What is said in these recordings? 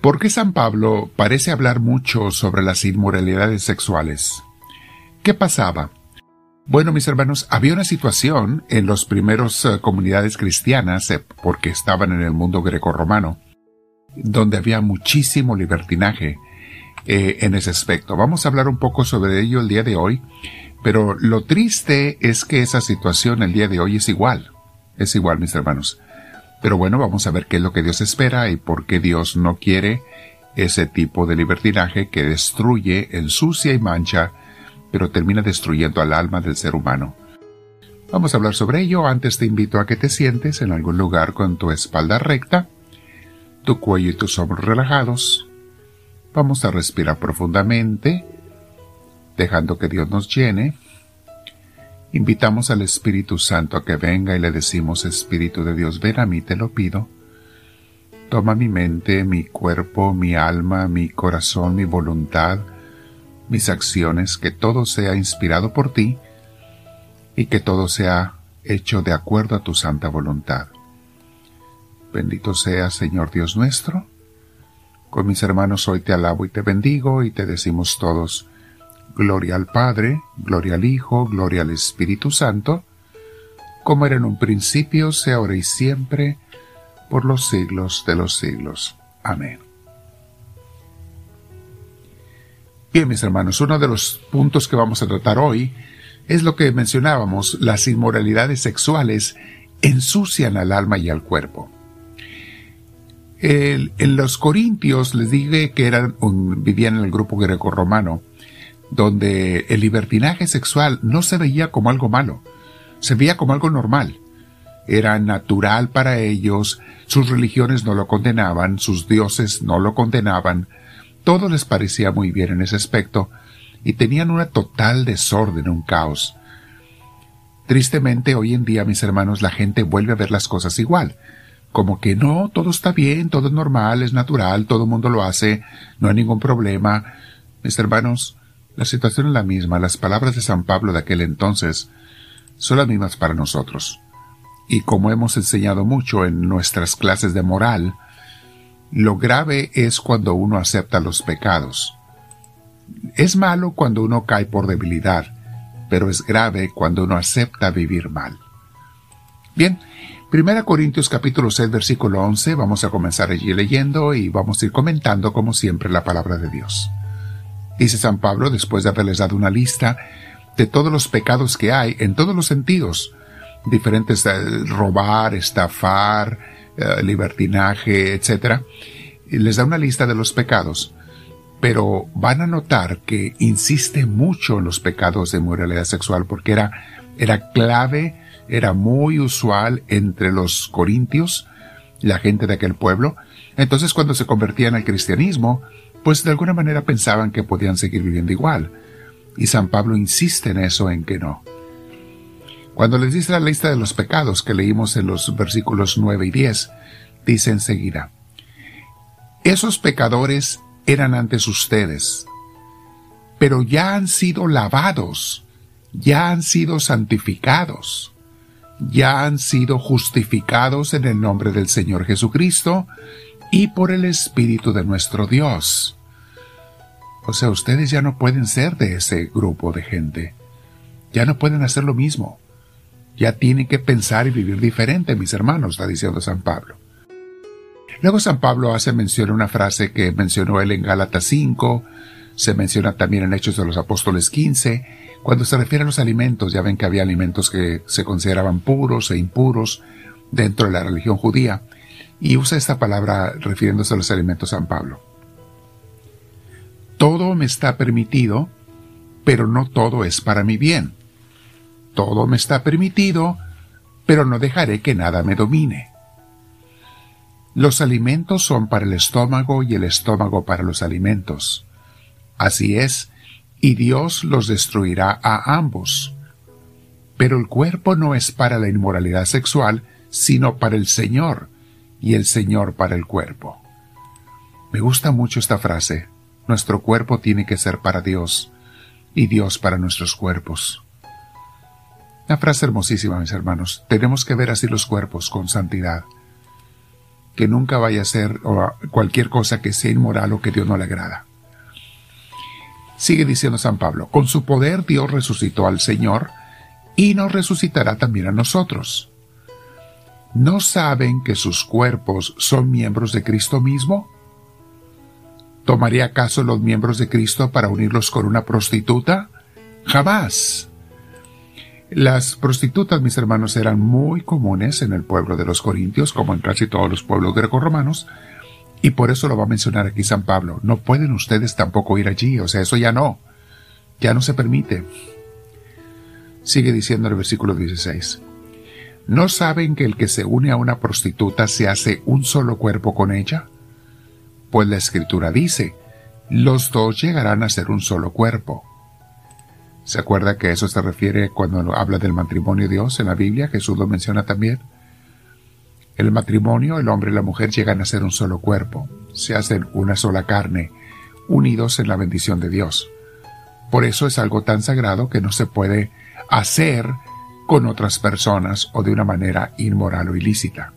¿Por qué San Pablo parece hablar mucho sobre las inmoralidades sexuales? ¿Qué pasaba? Bueno, mis hermanos, había una situación en las primeras eh, comunidades cristianas, eh, porque estaban en el mundo greco-romano, donde había muchísimo libertinaje eh, en ese aspecto. Vamos a hablar un poco sobre ello el día de hoy, pero lo triste es que esa situación el día de hoy es igual. Es igual, mis hermanos. Pero bueno, vamos a ver qué es lo que Dios espera y por qué Dios no quiere ese tipo de libertinaje que destruye, ensucia y mancha, pero termina destruyendo al alma del ser humano. Vamos a hablar sobre ello. Antes te invito a que te sientes en algún lugar con tu espalda recta, tu cuello y tus hombros relajados. Vamos a respirar profundamente, dejando que Dios nos llene. Invitamos al Espíritu Santo a que venga y le decimos, Espíritu de Dios, ven a mí, te lo pido. Toma mi mente, mi cuerpo, mi alma, mi corazón, mi voluntad, mis acciones, que todo sea inspirado por ti y que todo sea hecho de acuerdo a tu santa voluntad. Bendito sea, Señor Dios nuestro. Con mis hermanos hoy te alabo y te bendigo y te decimos todos, Gloria al Padre, gloria al Hijo, gloria al Espíritu Santo, como era en un principio, sea ahora y siempre, por los siglos de los siglos. Amén. Bien, mis hermanos, uno de los puntos que vamos a tratar hoy es lo que mencionábamos, las inmoralidades sexuales ensucian al alma y al cuerpo. en los Corintios les dije que eran, vivían en el grupo greco-romano, donde el libertinaje sexual no se veía como algo malo, se veía como algo normal. Era natural para ellos, sus religiones no lo condenaban, sus dioses no lo condenaban, todo les parecía muy bien en ese aspecto, y tenían una total desorden, un caos. Tristemente, hoy en día, mis hermanos, la gente vuelve a ver las cosas igual. Como que no, todo está bien, todo es normal, es natural, todo el mundo lo hace, no hay ningún problema. Mis hermanos, la situación es la misma, las palabras de San Pablo de aquel entonces son las mismas para nosotros. Y como hemos enseñado mucho en nuestras clases de moral, lo grave es cuando uno acepta los pecados. Es malo cuando uno cae por debilidad, pero es grave cuando uno acepta vivir mal. Bien, 1 Corintios capítulo 6 versículo 11, vamos a comenzar allí leyendo y vamos a ir comentando como siempre la palabra de Dios. Dice San Pablo, después de haberles dado una lista de todos los pecados que hay en todos los sentidos, diferentes, eh, robar, estafar, eh, libertinaje, etc. Les da una lista de los pecados, pero van a notar que insiste mucho en los pecados de moralidad sexual porque era, era clave, era muy usual entre los corintios, la gente de aquel pueblo. Entonces cuando se convertían al cristianismo, pues de alguna manera pensaban que podían seguir viviendo igual. Y San Pablo insiste en eso, en que no. Cuando les dice la lista de los pecados que leímos en los versículos 9 y 10, dice enseguida, esos pecadores eran antes ustedes, pero ya han sido lavados, ya han sido santificados, ya han sido justificados en el nombre del Señor Jesucristo y por el Espíritu de nuestro Dios. O sea, ustedes ya no pueden ser de ese grupo de gente. Ya no pueden hacer lo mismo. Ya tienen que pensar y vivir diferente, mis hermanos, está diciendo San Pablo. Luego San Pablo hace mención a una frase que mencionó él en Gálatas 5, se menciona también en Hechos de los Apóstoles 15, cuando se refiere a los alimentos, ya ven que había alimentos que se consideraban puros e impuros dentro de la religión judía, y usa esta palabra refiriéndose a los alimentos San Pablo. Todo me está permitido, pero no todo es para mi bien. Todo me está permitido, pero no dejaré que nada me domine. Los alimentos son para el estómago y el estómago para los alimentos. Así es, y Dios los destruirá a ambos. Pero el cuerpo no es para la inmoralidad sexual, sino para el Señor, y el Señor para el cuerpo. Me gusta mucho esta frase. Nuestro cuerpo tiene que ser para Dios, y Dios para nuestros cuerpos. Una frase hermosísima, mis hermanos. Tenemos que ver así los cuerpos con santidad. que nunca vaya a hacer cualquier cosa que sea inmoral o que Dios no le agrada. Sigue diciendo San Pablo, con su poder Dios resucitó al Señor y nos resucitará también a nosotros. ¿No saben que sus cuerpos son miembros de Cristo mismo? ¿Tomaría acaso los miembros de Cristo para unirlos con una prostituta? Jamás. Las prostitutas, mis hermanos, eran muy comunes en el pueblo de los Corintios, como en casi todos los pueblos grecorromanos, y por eso lo va a mencionar aquí San Pablo. No pueden ustedes tampoco ir allí, o sea, eso ya no, ya no se permite. Sigue diciendo el versículo 16. ¿No saben que el que se une a una prostituta se hace un solo cuerpo con ella? Pues la escritura dice, los dos llegarán a ser un solo cuerpo. ¿Se acuerda que eso se refiere cuando habla del matrimonio de Dios en la Biblia? Jesús lo menciona también. El matrimonio, el hombre y la mujer llegan a ser un solo cuerpo, se hacen una sola carne, unidos en la bendición de Dios. Por eso es algo tan sagrado que no se puede hacer con otras personas o de una manera inmoral o ilícita.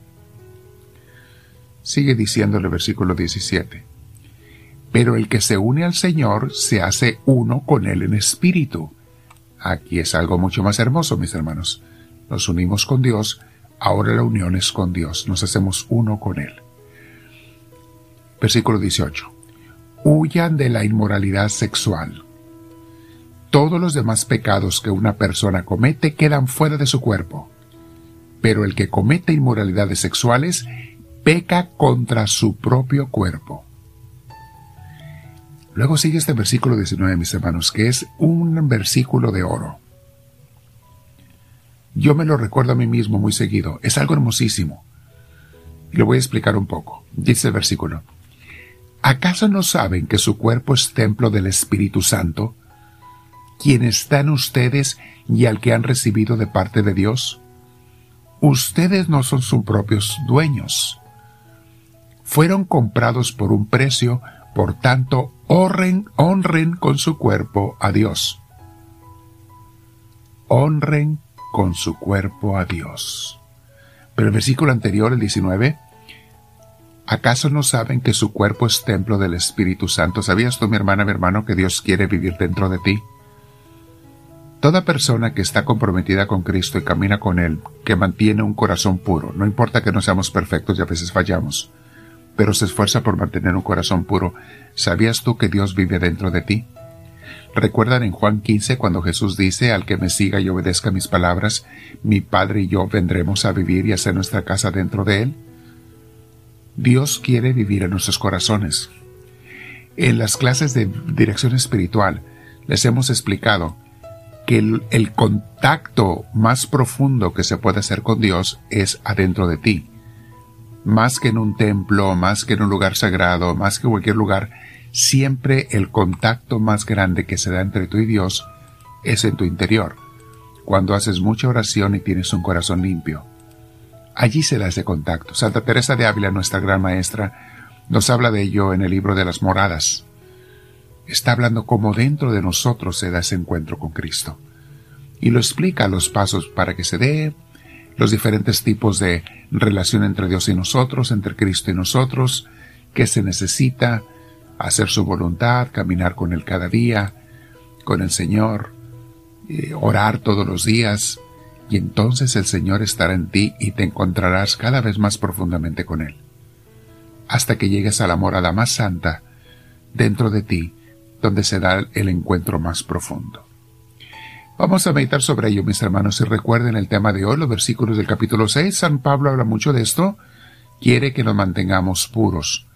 Sigue diciendo el versículo 17. Pero el que se une al Señor se hace uno con Él en espíritu. Aquí es algo mucho más hermoso, mis hermanos. Nos unimos con Dios, ahora la unión es con Dios, nos hacemos uno con Él. Versículo 18. Huyan de la inmoralidad sexual todos los demás pecados que una persona comete quedan fuera de su cuerpo. Pero el que comete inmoralidades sexuales peca contra su propio cuerpo. Luego sigue este versículo 19, mis hermanos, que es un versículo de oro. Yo me lo recuerdo a mí mismo muy seguido. Es algo hermosísimo. Y lo voy a explicar un poco. Dice el versículo. ¿Acaso no saben que su cuerpo es templo del Espíritu Santo, quien está en ustedes y al que han recibido de parte de Dios? Ustedes no son sus propios dueños. Fueron comprados por un precio, por tanto, honren, honren con su cuerpo a Dios. Honren con su cuerpo a Dios. Pero el versículo anterior, el 19, ¿acaso no saben que su cuerpo es templo del Espíritu Santo? ¿Sabías tú, mi hermana, mi hermano, que Dios quiere vivir dentro de ti? Toda persona que está comprometida con Cristo y camina con Él, que mantiene un corazón puro, no importa que no seamos perfectos y a veces fallamos, pero se esfuerza por mantener un corazón puro, ¿sabías tú que Dios vive dentro de ti? ¿Recuerdan en Juan 15 cuando Jesús dice, al que me siga y obedezca mis palabras, mi Padre y yo vendremos a vivir y hacer nuestra casa dentro de Él? Dios quiere vivir en nuestros corazones. En las clases de dirección espiritual les hemos explicado que el, contacto más profundo que se puede hacer con Dios es adentro de ti. Más que en un templo, más que en un lugar sagrado, más que cualquier lugar, siempre el contacto más grande que se da entre tú y Dios es en tu interior, cuando haces mucha oración y tienes un corazón limpio. Allí se da ese contacto. Santa Teresa de Ávila, nuestra gran maestra, nos habla de ello en el libro de las moradas está hablando cómo dentro de nosotros se da ese encuentro con Cristo. Y lo explica los pasos para que se dé, los diferentes tipos de relación entre Dios y nosotros, entre Cristo y nosotros, que se necesita, hacer su voluntad, caminar con Él cada día, con el Señor, eh, orar todos los días, y entonces el Señor estará en ti y te encontrarás cada vez más profundamente con Él, hasta que llegues a la más santa dentro de ti, donde se da el encuentro más profundo. Vamos a meditar sobre ello, mis hermanos, y recuerden el tema de hoy, los versículos del capítulo 6. San Pablo habla mucho de esto. Quiere que nos mantengamos puros.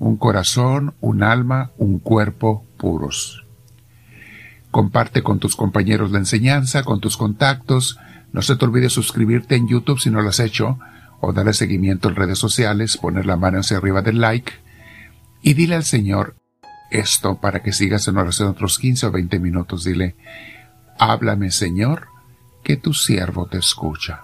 Un corazón, un alma, un cuerpo puros. Comparte con tus compañeros la enseñanza, con tus contactos. No se te olvide suscribirte en YouTube si no lo has hecho, o darle seguimiento en redes sociales, poner la mano hacia arriba del like, y dile al Señor, esto para que sigas en oración otros 15 o 20 minutos. Dile, háblame Señor, que tu siervo te escucha.